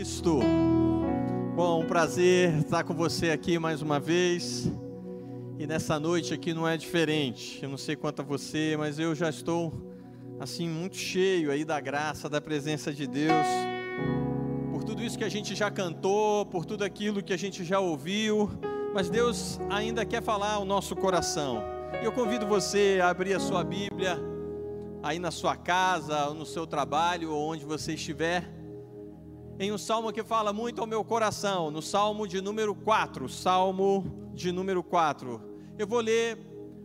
Cristo. Bom, um prazer estar com você aqui mais uma vez. E nessa noite aqui não é diferente. Eu não sei quanto a você, mas eu já estou assim muito cheio aí da graça, da presença de Deus. Por tudo isso que a gente já cantou, por tudo aquilo que a gente já ouviu, mas Deus ainda quer falar ao nosso coração. Eu convido você a abrir a sua Bíblia aí na sua casa, no seu trabalho, ou onde você estiver, em um salmo que fala muito ao meu coração, no salmo de número 4, salmo de número 4. Eu vou ler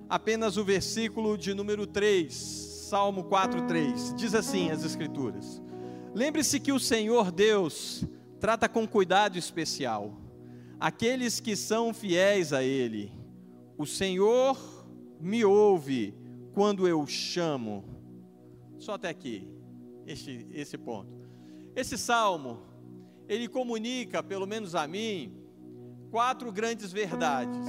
apenas o versículo de número 3, salmo 4, 3. Diz assim as Escrituras: Lembre-se que o Senhor Deus trata com cuidado especial aqueles que são fiéis a Ele. O Senhor me ouve quando eu chamo. Só até aqui, esse, esse ponto. Esse salmo, ele comunica, pelo menos a mim, quatro grandes verdades.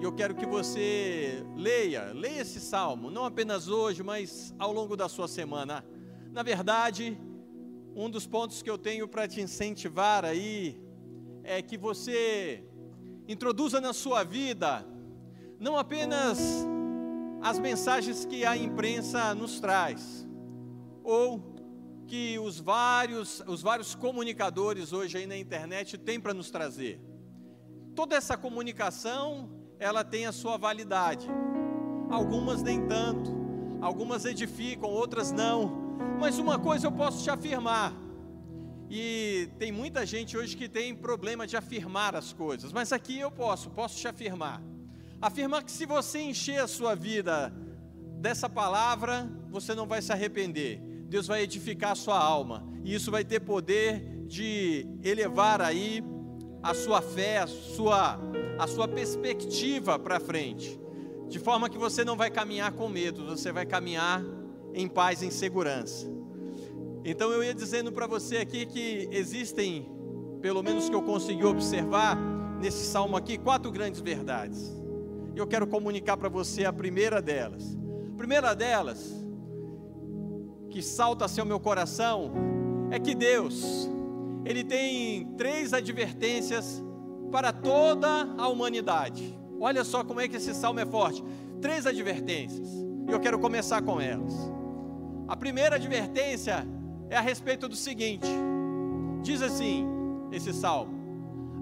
E eu quero que você leia, leia esse salmo, não apenas hoje, mas ao longo da sua semana. Na verdade, um dos pontos que eu tenho para te incentivar aí é que você introduza na sua vida não apenas as mensagens que a imprensa nos traz, ou que os vários, os vários comunicadores hoje aí na internet têm para nos trazer. Toda essa comunicação, ela tem a sua validade. Algumas nem tanto, algumas edificam, outras não. Mas uma coisa eu posso te afirmar, e tem muita gente hoje que tem problema de afirmar as coisas, mas aqui eu posso, posso te afirmar. Afirmar que se você encher a sua vida dessa palavra, você não vai se arrepender. Deus vai edificar a sua alma, e isso vai ter poder de elevar aí a sua fé, a sua, a sua perspectiva para frente, de forma que você não vai caminhar com medo, você vai caminhar em paz, em segurança. Então eu ia dizendo para você aqui que existem, pelo menos que eu consegui observar nesse salmo aqui, quatro grandes verdades eu quero comunicar para você a primeira delas. A primeira delas, que salta ao meu coração, é que Deus, Ele tem três advertências para toda a humanidade. Olha só como é que esse salmo é forte. Três advertências. E eu quero começar com elas. A primeira advertência é a respeito do seguinte: diz assim, esse salmo: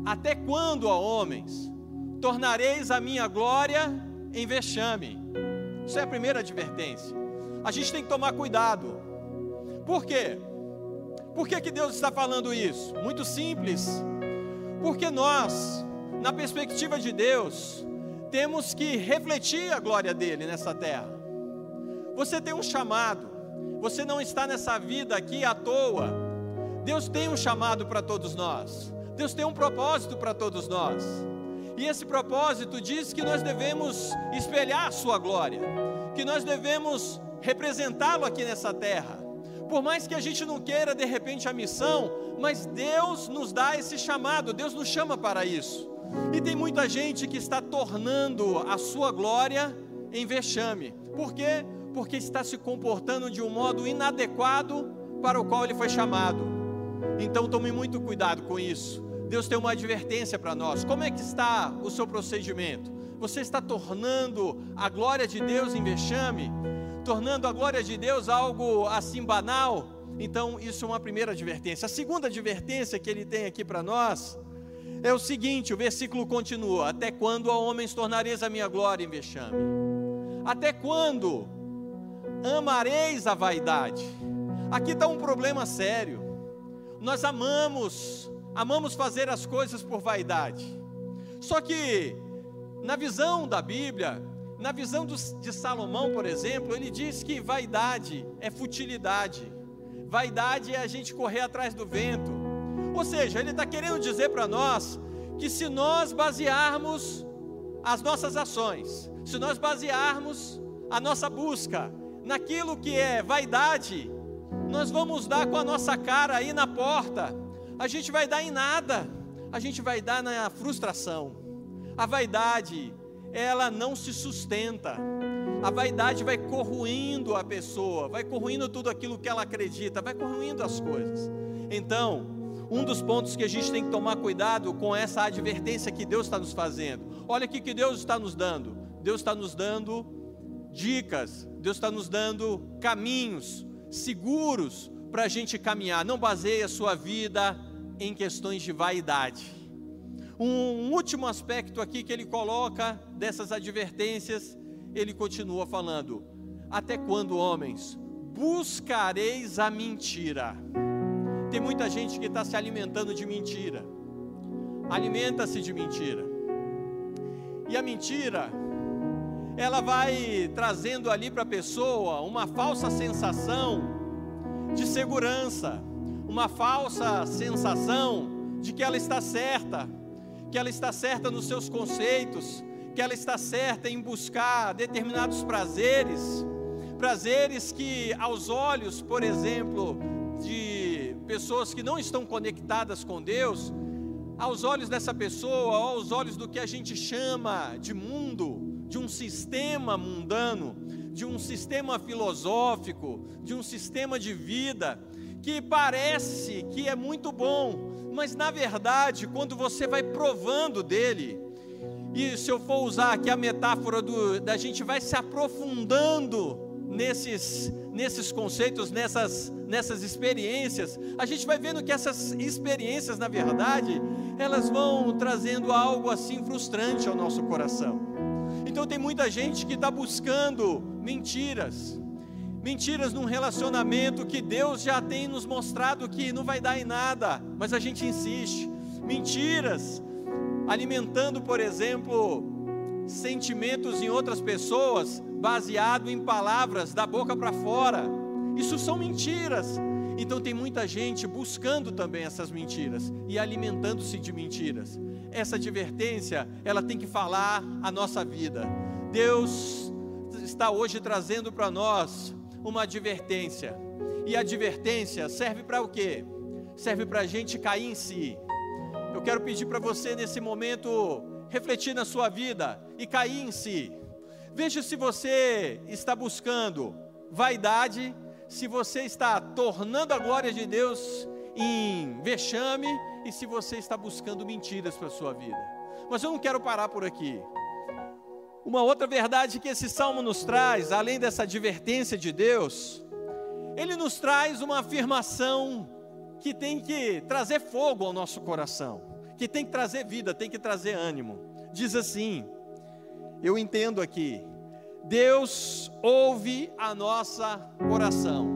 Até quando, ó homens, tornareis a minha glória em vexame. Isso é a primeira advertência. A gente tem que tomar cuidado. Por quê? Por que, que Deus está falando isso? Muito simples. Porque nós, na perspectiva de Deus, temos que refletir a glória dele nessa terra. Você tem um chamado. Você não está nessa vida aqui à toa. Deus tem um chamado para todos nós. Deus tem um propósito para todos nós. E esse propósito diz que nós devemos espelhar a sua glória, que nós devemos representá-lo aqui nessa terra. Por mais que a gente não queira de repente a missão, mas Deus nos dá esse chamado, Deus nos chama para isso. E tem muita gente que está tornando a sua glória em vexame. Por quê? Porque está se comportando de um modo inadequado para o qual ele foi chamado. Então tome muito cuidado com isso. Deus tem uma advertência para nós. Como é que está o seu procedimento? Você está tornando a glória de Deus em vexame? Tornando a glória de Deus algo assim banal? Então, isso é uma primeira advertência. A segunda advertência que ele tem aqui para nós é o seguinte: o versículo continua: Até quando, ó homens, tornareis a minha glória em vexame? Até quando amareis a vaidade? Aqui está um problema sério. Nós amamos amamos fazer as coisas por vaidade. Só que, na visão da Bíblia, na visão de Salomão, por exemplo, ele diz que vaidade é futilidade, vaidade é a gente correr atrás do vento. Ou seja, ele está querendo dizer para nós que se nós basearmos as nossas ações, se nós basearmos a nossa busca naquilo que é vaidade, nós vamos dar com a nossa cara aí na porta a gente vai dar em nada, a gente vai dar na frustração. A vaidade, ela não se sustenta. A vaidade vai corroindo a pessoa, vai corroindo tudo aquilo que ela acredita, vai corroindo as coisas. Então, um dos pontos que a gente tem que tomar cuidado com essa advertência que Deus está nos fazendo. Olha o que Deus está nos dando. Deus está nos dando dicas, Deus está nos dando caminhos seguros para a gente caminhar. Não baseie a sua vida em questões de vaidade. Um último aspecto aqui que ele coloca dessas advertências, ele continua falando: Até quando, homens, buscareis a mentira? Tem muita gente que está se alimentando de mentira, alimenta-se de mentira, e a mentira, ela vai trazendo ali para a pessoa uma falsa sensação de segurança, uma falsa sensação de que ela está certa, que ela está certa nos seus conceitos, que ela está certa em buscar determinados prazeres, prazeres que aos olhos, por exemplo, de pessoas que não estão conectadas com Deus, aos olhos dessa pessoa, aos olhos do que a gente chama de mundo, de um sistema mundano, de um sistema filosófico, de um sistema de vida, que parece que é muito bom, mas na verdade, quando você vai provando dele, e se eu for usar aqui a metáfora do, da gente vai se aprofundando nesses, nesses conceitos, nessas, nessas experiências, a gente vai vendo que essas experiências, na verdade, elas vão trazendo algo assim frustrante ao nosso coração. Então tem muita gente que está buscando mentiras, mentiras num relacionamento que Deus já tem nos mostrado que não vai dar em nada, mas a gente insiste. Mentiras, alimentando, por exemplo, sentimentos em outras pessoas, baseado em palavras da boca para fora. Isso são mentiras. Então tem muita gente buscando também essas mentiras e alimentando-se de mentiras. Essa advertência, ela tem que falar a nossa vida. Deus está hoje trazendo para nós uma advertência. E a advertência serve para o quê? Serve para a gente cair em si. Eu quero pedir para você nesse momento refletir na sua vida e cair em si. Veja se você está buscando vaidade, se você está tornando a glória de Deus em vexame e se você está buscando mentiras para a sua vida. Mas eu não quero parar por aqui. Uma outra verdade que esse salmo nos traz, além dessa advertência de Deus, ele nos traz uma afirmação que tem que trazer fogo ao nosso coração, que tem que trazer vida, tem que trazer ânimo. Diz assim: Eu entendo aqui, Deus ouve a nossa oração.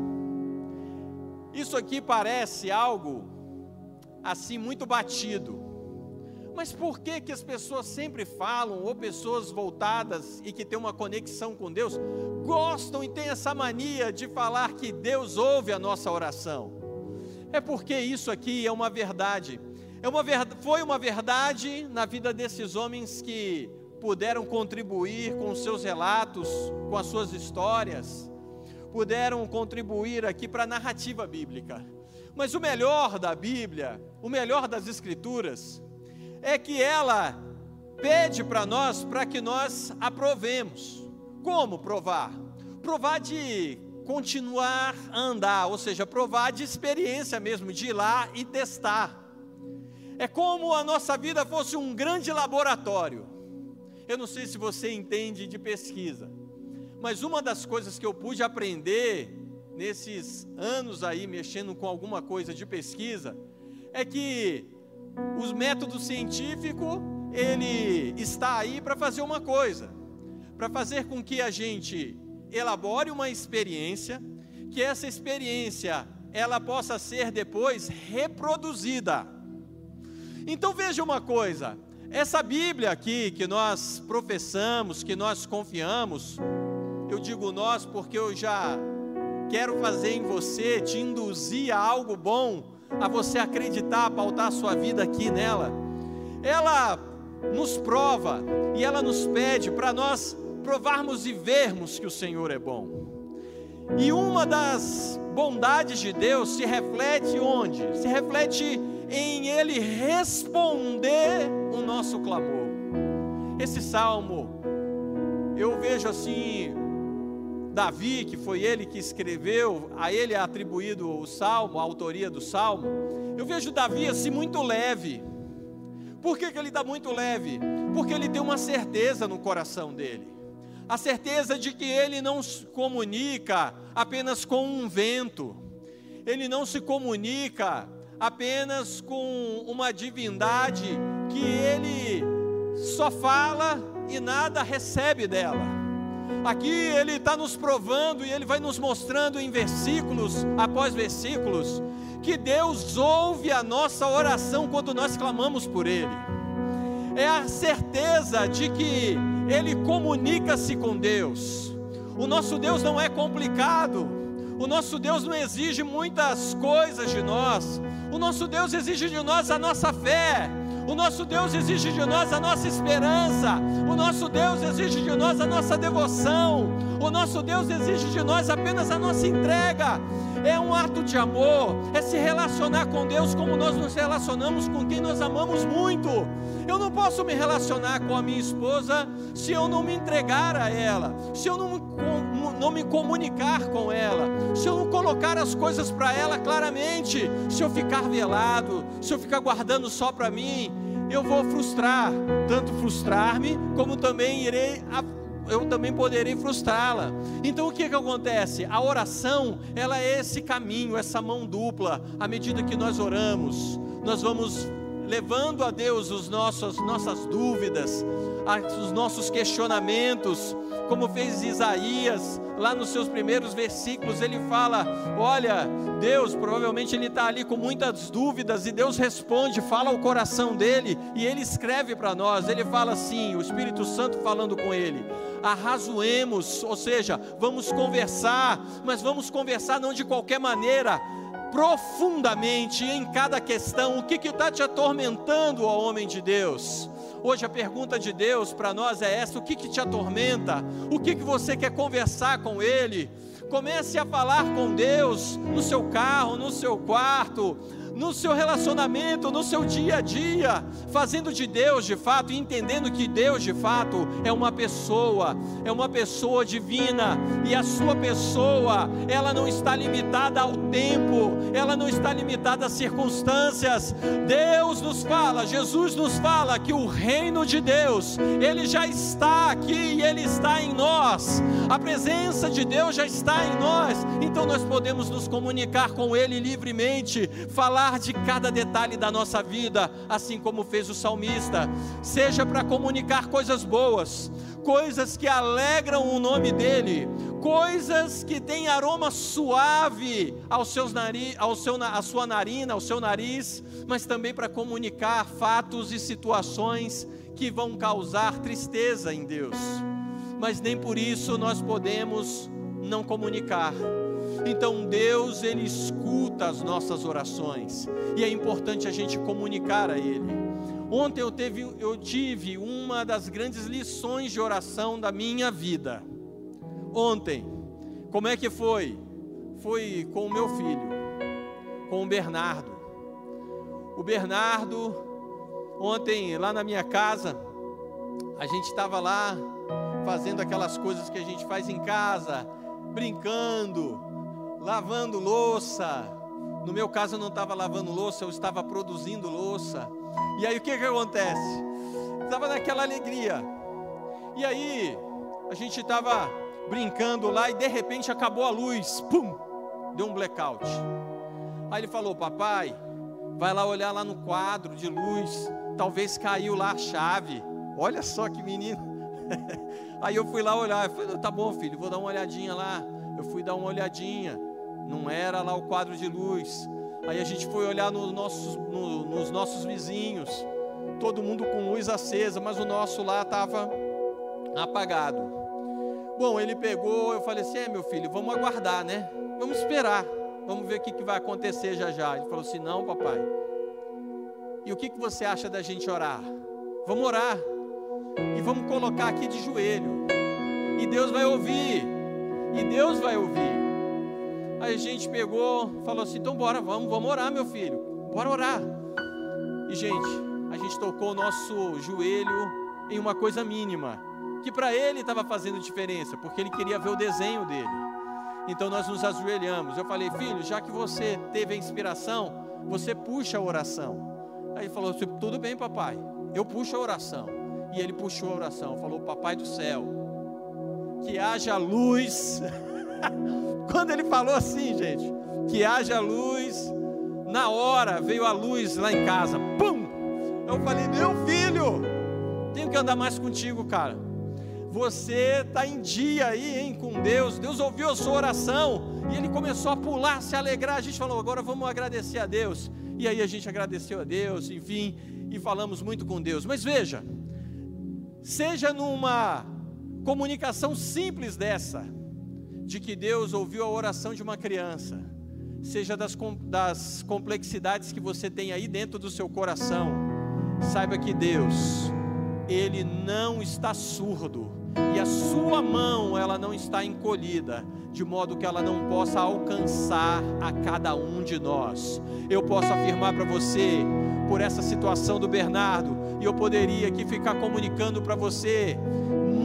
Isso aqui parece algo assim muito batido, mas por que que as pessoas sempre falam, ou pessoas voltadas e que têm uma conexão com Deus, gostam e têm essa mania de falar que Deus ouve a nossa oração? É porque isso aqui é uma verdade. É uma foi uma verdade na vida desses homens que puderam contribuir com seus relatos, com as suas histórias, puderam contribuir aqui para a narrativa bíblica. Mas o melhor da Bíblia, o melhor das Escrituras, é que ela pede para nós para que nós aprovemos. Como provar? Provar de continuar a andar, ou seja, provar de experiência mesmo, de ir lá e testar. É como a nossa vida fosse um grande laboratório. Eu não sei se você entende de pesquisa, mas uma das coisas que eu pude aprender nesses anos aí mexendo com alguma coisa de pesquisa é que os métodos científicos, ele está aí para fazer uma coisa, para fazer com que a gente elabore uma experiência, que essa experiência ela possa ser depois reproduzida. Então veja uma coisa, essa Bíblia aqui que nós professamos, que nós confiamos, eu digo nós porque eu já quero fazer em você, te induzir a algo bom, a você acreditar, a pautar a sua vida aqui nela, ela nos prova e ela nos pede para nós provarmos e vermos que o Senhor é bom. E uma das bondades de Deus se reflete onde? Se reflete em Ele responder o nosso clamor. Esse salmo, eu vejo assim, Davi, que foi ele que escreveu, a ele é atribuído o salmo, a autoria do salmo, eu vejo Davi assim muito leve. Por que, que ele está muito leve? Porque ele tem uma certeza no coração dele. A certeza de que ele não se comunica apenas com um vento, ele não se comunica apenas com uma divindade que ele só fala e nada recebe dela. Aqui ele está nos provando e ele vai nos mostrando em versículos após versículos que Deus ouve a nossa oração quando nós clamamos por Ele. É a certeza de que Ele comunica-se com Deus. O nosso Deus não é complicado, o nosso Deus não exige muitas coisas de nós, o nosso Deus exige de nós a nossa fé, o nosso Deus exige de nós a nossa esperança. O nosso Deus exige de nós a nossa devoção. O nosso Deus exige de nós apenas a nossa entrega. É um ato de amor, é se relacionar com Deus como nós nos relacionamos com quem nós amamos muito. Eu não posso me relacionar com a minha esposa se eu não me entregar a ela, se eu não, não me comunicar com ela, se eu não colocar as coisas para ela claramente, se eu ficar velado, se eu ficar guardando só para mim, eu vou frustrar, tanto frustrar-me, como também irei eu também poderei frustrá-la. Então o que que acontece? A oração, ela é esse caminho, essa mão dupla. À medida que nós oramos, nós vamos levando a Deus os nossos, nossas dúvidas, os nossos questionamentos, como fez Isaías, lá nos seus primeiros versículos, ele fala: Olha, Deus, provavelmente ele está ali com muitas dúvidas, e Deus responde, fala ao coração dele, e ele escreve para nós. Ele fala assim: o Espírito Santo falando com ele, arrazoemos, ou seja, vamos conversar, mas vamos conversar não de qualquer maneira, profundamente em cada questão, o que está te atormentando, ó homem de Deus? Hoje a pergunta de Deus para nós é essa: o que, que te atormenta? O que, que você quer conversar com Ele? Comece a falar com Deus no seu carro, no seu quarto, no seu relacionamento, no seu dia a dia, fazendo de Deus de fato, entendendo que Deus de fato é uma pessoa, é uma pessoa divina, e a sua pessoa, ela não está limitada ao tempo, ela não está limitada às circunstâncias. Deus nos fala, Jesus nos fala que o reino de Deus, ele já está aqui e ele está em nós. A presença de Deus já está em nós, então nós podemos nos comunicar com ele livremente, falar falar de cada detalhe da nossa vida, assim como fez o salmista, seja para comunicar coisas boas, coisas que alegram o nome dele, coisas que têm aroma suave ao seus nariz, ao seu, à sua narina, ao seu nariz, mas também para comunicar fatos e situações que vão causar tristeza em Deus. Mas nem por isso nós podemos não comunicar então Deus, Ele escuta as nossas orações e é importante a gente comunicar a Ele. Ontem eu, teve, eu tive uma das grandes lições de oração da minha vida. Ontem, como é que foi? Foi com o meu filho, com o Bernardo. O Bernardo, ontem lá na minha casa, a gente estava lá fazendo aquelas coisas que a gente faz em casa, brincando, lavando louça. No meu caso, eu não estava lavando louça, eu estava produzindo louça. E aí o que, que acontece? Estava naquela alegria. E aí, a gente estava brincando lá e de repente acabou a luz. Pum! Deu um blackout. Aí ele falou: Papai, vai lá olhar lá no quadro de luz. Talvez caiu lá a chave. Olha só que menino. Aí eu fui lá olhar. Eu falei: Tá bom, filho, vou dar uma olhadinha lá. Eu fui dar uma olhadinha não era lá o quadro de luz. Aí a gente foi olhar nos nossos, no, nos nossos vizinhos, todo mundo com luz acesa, mas o nosso lá estava apagado. Bom, ele pegou, eu falei assim: é meu filho, vamos aguardar, né? Vamos esperar, vamos ver o que, que vai acontecer já já. Ele falou assim: não, papai. E o que, que você acha da gente orar? Vamos orar e vamos colocar aqui de joelho, e Deus vai ouvir, e Deus vai ouvir. Aí a gente pegou, falou assim: então bora, vamos, vamos orar, meu filho, bora orar. E gente, a gente tocou o nosso joelho em uma coisa mínima, que para ele estava fazendo diferença, porque ele queria ver o desenho dele. Então nós nos ajoelhamos. Eu falei, filho, já que você teve a inspiração, você puxa a oração. Aí ele falou tudo bem, papai, eu puxo a oração. E ele puxou a oração, falou, papai do céu, que haja luz. Quando ele falou assim, gente, que haja luz, na hora veio a luz lá em casa, pum! Eu falei, meu filho, tenho que andar mais contigo, cara. Você está em dia aí, hein, com Deus. Deus ouviu a sua oração e ele começou a pular, se alegrar. A gente falou, agora vamos agradecer a Deus. E aí a gente agradeceu a Deus, enfim, e falamos muito com Deus. Mas veja, seja numa comunicação simples dessa, de que Deus ouviu a oração de uma criança, seja das, das complexidades que você tem aí dentro do seu coração, saiba que Deus, Ele não está surdo, e a sua mão ela não está encolhida, de modo que ela não possa alcançar a cada um de nós. Eu posso afirmar para você, por essa situação do Bernardo, e eu poderia aqui ficar comunicando para você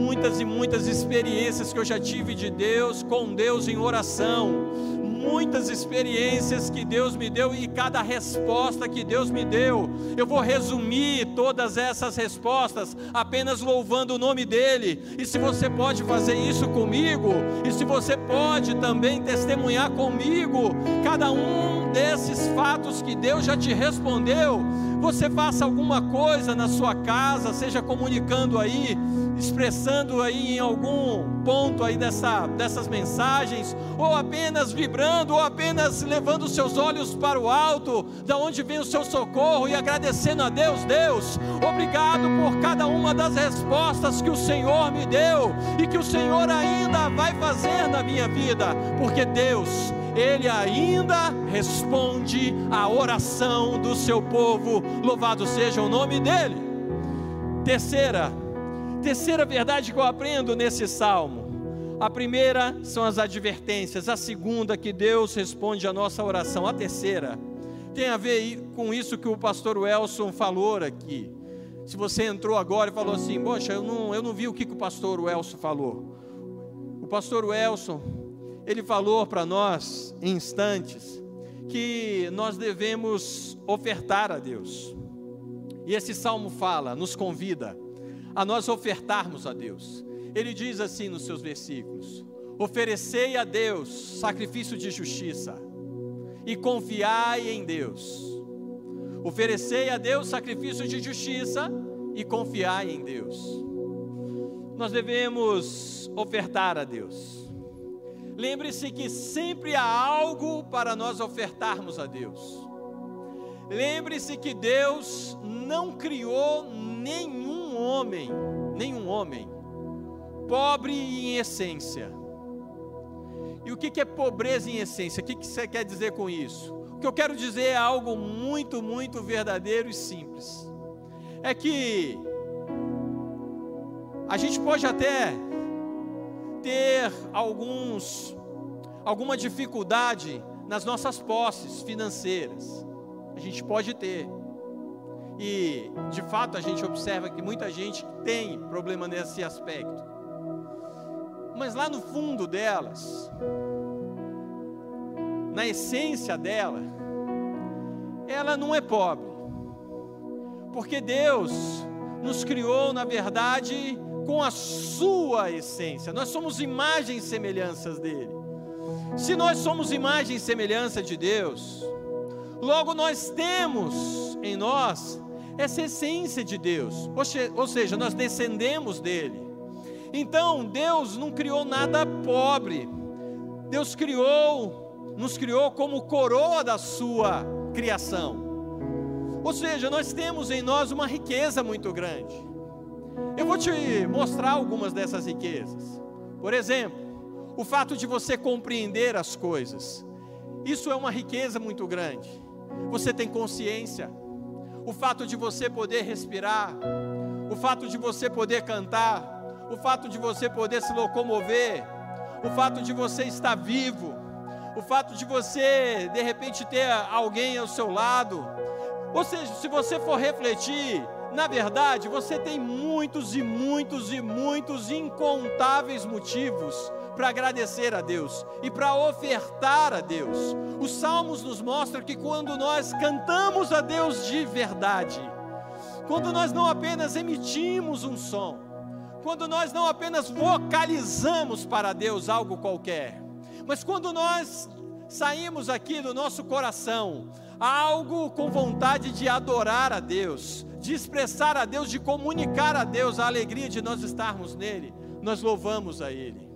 muitas e muitas experiências que eu já tive de Deus, com Deus em oração muitas experiências que Deus me deu e cada resposta que Deus me deu. Eu vou resumir todas essas respostas apenas louvando o nome dEle. E se você pode fazer isso comigo, e se você pode também testemunhar comigo, cada um desses fatos que Deus já te respondeu, você faça alguma coisa na sua casa, seja comunicando aí expressando aí em algum ponto aí dessa, dessas mensagens, ou apenas vibrando, ou apenas levando os seus olhos para o alto, da onde vem o seu socorro e agradecendo a Deus, Deus, obrigado por cada uma das respostas que o Senhor me deu e que o Senhor ainda vai fazer na minha vida, porque Deus, ele ainda responde a oração do seu povo. Louvado seja o nome dele. Terceira, Terceira verdade que eu aprendo nesse salmo. A primeira são as advertências, a segunda que Deus responde a nossa oração, a terceira tem a ver com isso que o pastor Welson falou aqui. Se você entrou agora e falou assim, poxa, eu não, eu não vi o que, que o pastor Welson falou. O pastor Welson, ele falou para nós em instantes que nós devemos ofertar a Deus. E esse salmo fala, nos convida a nós ofertarmos a Deus. Ele diz assim nos seus versículos: Oferecei a Deus sacrifício de justiça e confiai em Deus. Oferecei a Deus sacrifício de justiça e confiai em Deus. Nós devemos ofertar a Deus. Lembre-se que sempre há algo para nós ofertarmos a Deus. Lembre-se que Deus não criou nenhum homem, nenhum homem, pobre em essência. E o que é pobreza em essência? O que você quer dizer com isso? O que eu quero dizer é algo muito, muito verdadeiro e simples. É que a gente pode até ter alguns alguma dificuldade nas nossas posses financeiras. A gente pode ter. E de fato a gente observa que muita gente tem problema nesse aspecto. Mas lá no fundo delas, na essência dela, ela não é pobre. Porque Deus nos criou, na verdade, com a sua essência. Nós somos imagens e semelhanças dele. Se nós somos imagem e semelhança de Deus, logo nós temos em nós essa essência de Deus, ou seja, nós descendemos dele. Então, Deus não criou nada pobre, Deus criou, nos criou como coroa da sua criação. Ou seja, nós temos em nós uma riqueza muito grande. Eu vou te mostrar algumas dessas riquezas. Por exemplo, o fato de você compreender as coisas. Isso é uma riqueza muito grande. Você tem consciência, o fato de você poder respirar, o fato de você poder cantar, o fato de você poder se locomover, o fato de você estar vivo, o fato de você de repente ter alguém ao seu lado. Ou seja, se você for refletir, na verdade, você tem muitos e muitos e muitos incontáveis motivos para agradecer a Deus e para ofertar a Deus. Os salmos nos mostram que quando nós cantamos a Deus de verdade, quando nós não apenas emitimos um som, quando nós não apenas vocalizamos para Deus algo qualquer, mas quando nós saímos aqui do nosso coração algo com vontade de adorar a Deus, de expressar a Deus, de comunicar a Deus a alegria de nós estarmos nele, nós louvamos a Ele.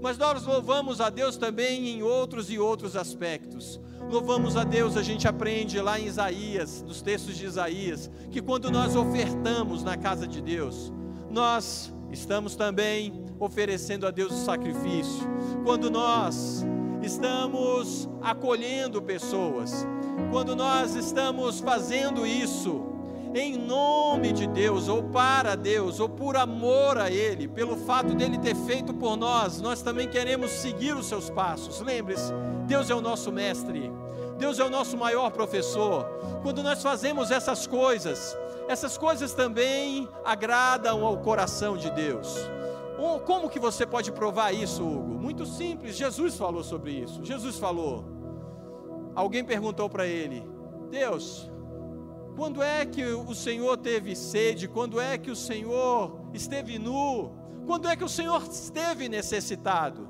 Mas nós louvamos a Deus também em outros e outros aspectos. Louvamos a Deus, a gente aprende lá em Isaías, nos textos de Isaías, que quando nós ofertamos na casa de Deus, nós estamos também oferecendo a Deus o sacrifício. Quando nós estamos acolhendo pessoas, quando nós estamos fazendo isso em nome de Deus, ou para Deus, ou por amor a Ele, pelo fato dele ter feito por nós, nós também queremos seguir os seus passos. Lembre-se, Deus é o nosso mestre, Deus é o nosso maior professor. Quando nós fazemos essas coisas, essas coisas também agradam ao coração de Deus. Como que você pode provar isso, Hugo? Muito simples, Jesus falou sobre isso. Jesus falou. Alguém perguntou para ele: Deus, quando é que o Senhor teve sede? Quando é que o Senhor esteve nu? Quando é que o Senhor esteve necessitado?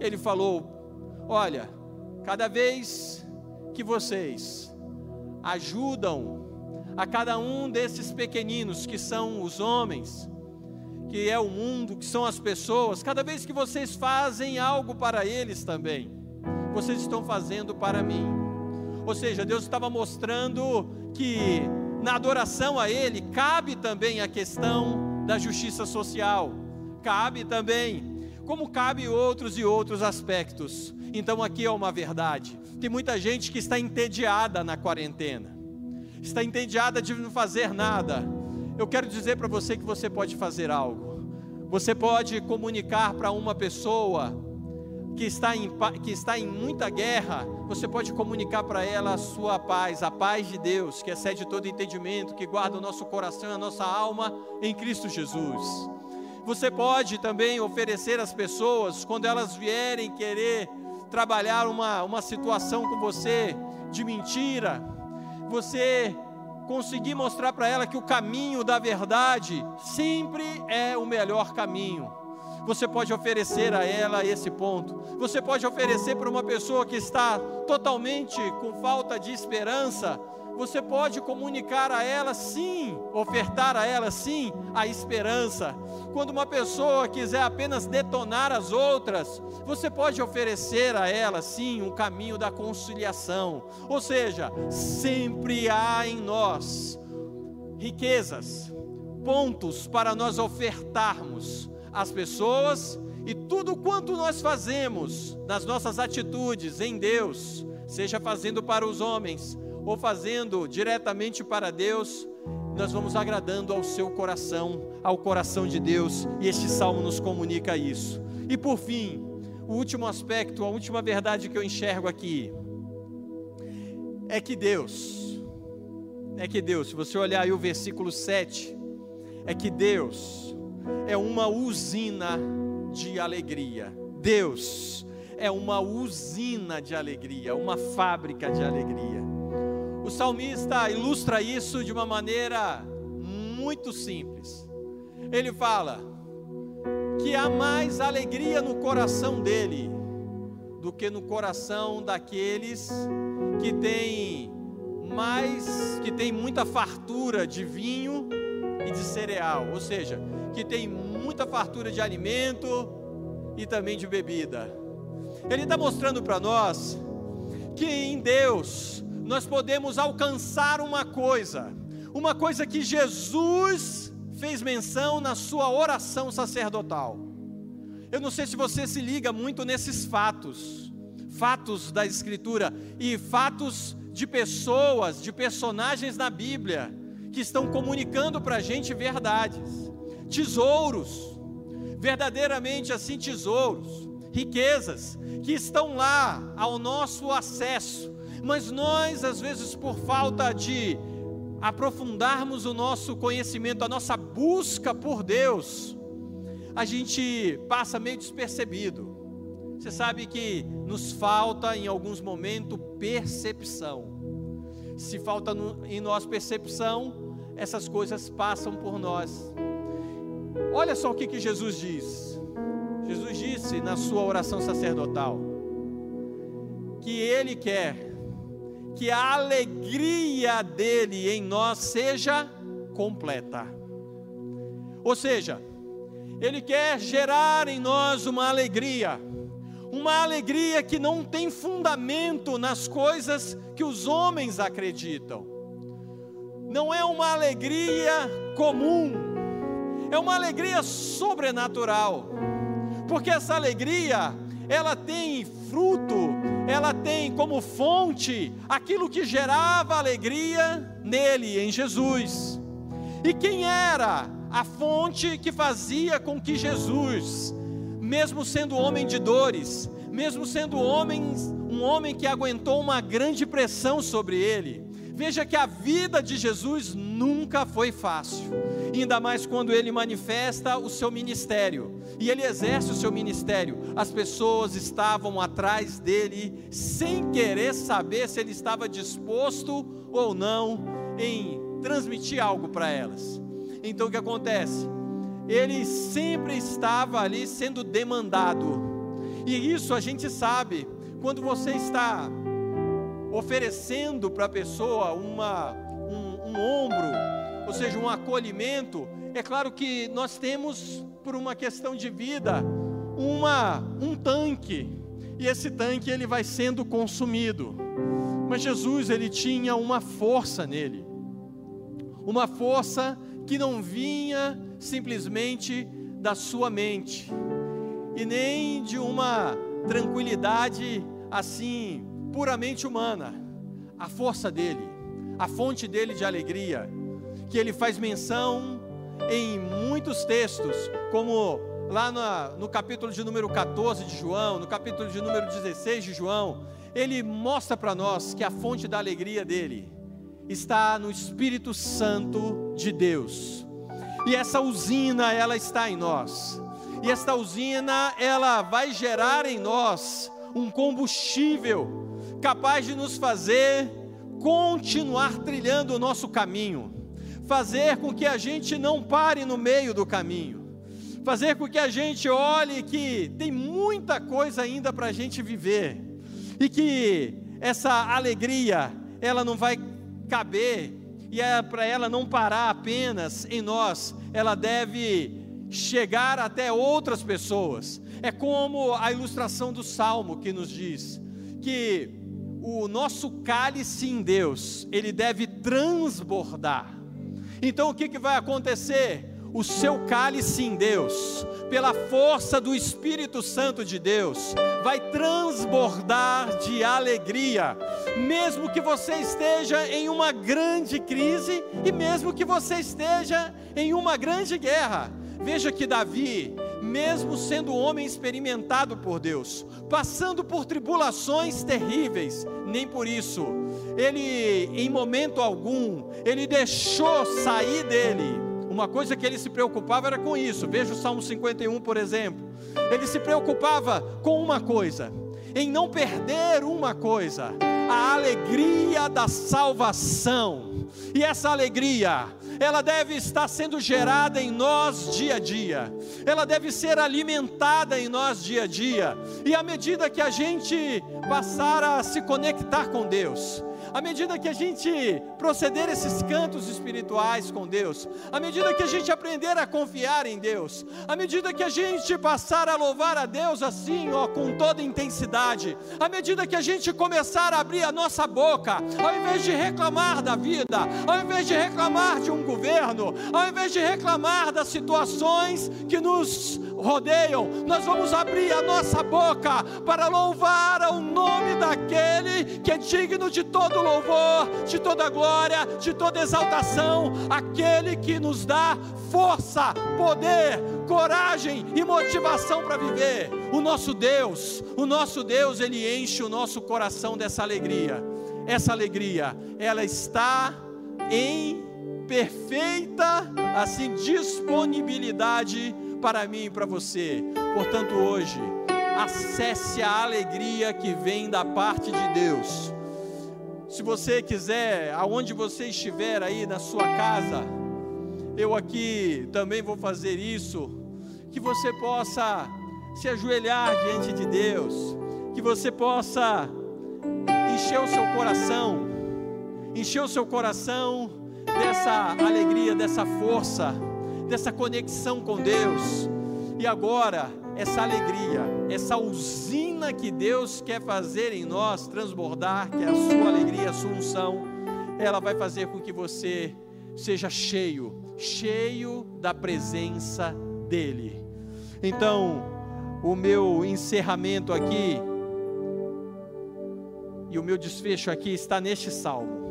Ele falou: Olha, cada vez que vocês ajudam a cada um desses pequeninos que são os homens, que é o mundo, que são as pessoas, cada vez que vocês fazem algo para eles também, vocês estão fazendo para mim. Ou seja, Deus estava mostrando que na adoração a Ele cabe também a questão da justiça social, cabe também, como cabe outros e outros aspectos. Então aqui é uma verdade. Tem muita gente que está entediada na quarentena, está entediada de não fazer nada eu quero dizer para você que você pode fazer algo. Você pode comunicar para uma pessoa que está, em, que está em muita guerra, você pode comunicar para ela a sua paz, a paz de Deus, que excede todo entendimento, que guarda o nosso coração e a nossa alma em Cristo Jesus. Você pode também oferecer às pessoas, quando elas vierem querer trabalhar uma, uma situação com você de mentira, você conseguir mostrar para ela que o caminho da verdade sempre é o melhor caminho. Você pode oferecer a ela esse ponto. Você pode oferecer para uma pessoa que está totalmente com falta de esperança você pode comunicar a ela sim, ofertar a ela sim a esperança. Quando uma pessoa quiser apenas detonar as outras, você pode oferecer a ela sim um caminho da conciliação. Ou seja, sempre há em nós riquezas, pontos para nós ofertarmos às pessoas e tudo quanto nós fazemos nas nossas atitudes em Deus, seja fazendo para os homens, ou fazendo diretamente para Deus, nós vamos agradando ao seu coração, ao coração de Deus, e este salmo nos comunica isso. E por fim, o último aspecto, a última verdade que eu enxergo aqui, é que Deus, é que Deus, se você olhar aí o versículo 7, é que Deus é uma usina de alegria. Deus é uma usina de alegria, uma fábrica de alegria. O salmista ilustra isso de uma maneira muito simples. Ele fala que há mais alegria no coração dele do que no coração daqueles que têm mais, que tem muita fartura de vinho e de cereal, ou seja, que tem muita fartura de alimento e também de bebida. Ele está mostrando para nós que em Deus nós podemos alcançar uma coisa, uma coisa que Jesus fez menção na sua oração sacerdotal. Eu não sei se você se liga muito nesses fatos, fatos da Escritura e fatos de pessoas, de personagens na Bíblia, que estão comunicando para a gente verdades, tesouros, verdadeiramente assim, tesouros, riquezas, que estão lá ao nosso acesso, mas nós, às vezes, por falta de aprofundarmos o nosso conhecimento, a nossa busca por Deus, a gente passa meio despercebido. Você sabe que nos falta em alguns momentos percepção. Se falta no, em nós percepção, essas coisas passam por nós. Olha só o que, que Jesus diz. Jesus disse na sua oração sacerdotal que Ele quer que a alegria dele em nós seja completa. Ou seja, Ele quer gerar em nós uma alegria uma alegria que não tem fundamento nas coisas que os homens acreditam. Não é uma alegria comum, é uma alegria sobrenatural. Porque essa alegria, ela tem fruto, ela tem como fonte aquilo que gerava alegria nele, em Jesus. E quem era a fonte que fazia com que Jesus mesmo sendo homem de dores, mesmo sendo homem, um homem que aguentou uma grande pressão sobre ele. Veja que a vida de Jesus nunca foi fácil, ainda mais quando ele manifesta o seu ministério e ele exerce o seu ministério. As pessoas estavam atrás dele sem querer saber se ele estava disposto ou não em transmitir algo para elas. Então o que acontece? ele sempre estava ali sendo demandado. E isso a gente sabe, quando você está oferecendo para a pessoa uma, um, ombro, ou seja, um acolhimento, é claro que nós temos, por uma questão de vida, uma, um tanque, e esse tanque ele vai sendo consumido. Mas Jesus ele tinha uma força nele, uma força que não vinha simplesmente da sua mente, e nem de uma tranquilidade assim, puramente humana. A força dele, a fonte dele de alegria, que ele faz menção em muitos textos, como lá no, no capítulo de número 14 de João, no capítulo de número 16 de João, ele mostra para nós que a fonte da alegria dele está no Espírito Santo de Deus. E essa usina, ela está em nós. E esta usina, ela vai gerar em nós um combustível capaz de nos fazer continuar trilhando o nosso caminho, fazer com que a gente não pare no meio do caminho, fazer com que a gente olhe que tem muita coisa ainda para a gente viver e que essa alegria ela não vai caber e é para ela não parar apenas em nós, ela deve chegar até outras pessoas. É como a ilustração do salmo que nos diz que o nosso cálice em Deus, ele deve transbordar. Então o que, que vai acontecer? o seu cálice em Deus, pela força do Espírito Santo de Deus, vai transbordar de alegria, mesmo que você esteja em uma grande crise e mesmo que você esteja em uma grande guerra. Veja que Davi, mesmo sendo homem experimentado por Deus, passando por tribulações terríveis, nem por isso, ele, em momento algum, ele deixou sair dele uma coisa que ele se preocupava era com isso. Veja o Salmo 51, por exemplo. Ele se preocupava com uma coisa, em não perder uma coisa, a alegria da salvação. E essa alegria, ela deve estar sendo gerada em nós dia a dia, ela deve ser alimentada em nós dia a dia, e à medida que a gente passar a se conectar com Deus, à medida que a gente proceder esses cantos espirituais com Deus, à medida que a gente aprender a confiar em Deus, à medida que a gente passar a louvar a Deus assim, ó, com toda intensidade, à medida que a gente começar a abrir a nossa boca, ao invés de reclamar da vida, ao invés de reclamar de um governo, ao invés de reclamar das situações que nos rodeiam, nós vamos abrir a nossa boca para louvar ao nome daquele que é digno de todo louvor, de toda glória, de toda exaltação, aquele que nos dá força, poder, coragem e motivação para viver. O nosso Deus, o nosso Deus, ele enche o nosso coração dessa alegria. Essa alegria, ela está em perfeita assim disponibilidade para mim e para você. Portanto, hoje, acesse a alegria que vem da parte de Deus. Se você quiser, aonde você estiver aí na sua casa, eu aqui também vou fazer isso, que você possa se ajoelhar diante de Deus, que você possa encher o seu coração, encher o seu coração dessa alegria, dessa força, dessa conexão com Deus. E agora, essa alegria, essa usina que Deus quer fazer em nós transbordar, que é a sua alegria, a sua unção, ela vai fazer com que você seja cheio, cheio da presença dEle. Então, o meu encerramento aqui e o meu desfecho aqui está neste salmo.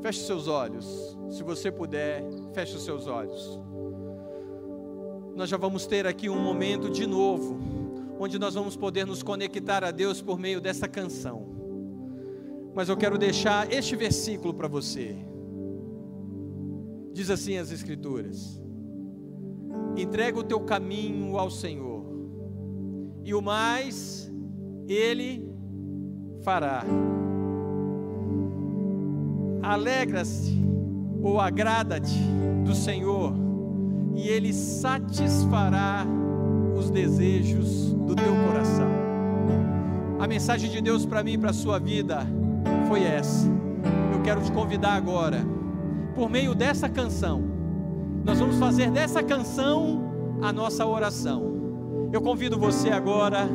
Feche seus olhos, se você puder, feche os seus olhos. Nós já vamos ter aqui um momento de novo, onde nós vamos poder nos conectar a Deus por meio dessa canção. Mas eu quero deixar este versículo para você. Diz assim as Escrituras: entrega o teu caminho ao Senhor, e o mais Ele fará alegra-se ou agrada-te do Senhor, e Ele satisfará os desejos do teu coração. A mensagem de Deus para mim e para a sua vida foi essa. Eu quero te convidar agora, por meio dessa canção, nós vamos fazer dessa canção a nossa oração. Eu convido você agora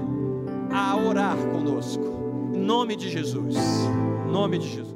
a orar conosco, em nome de Jesus. Em nome de Jesus.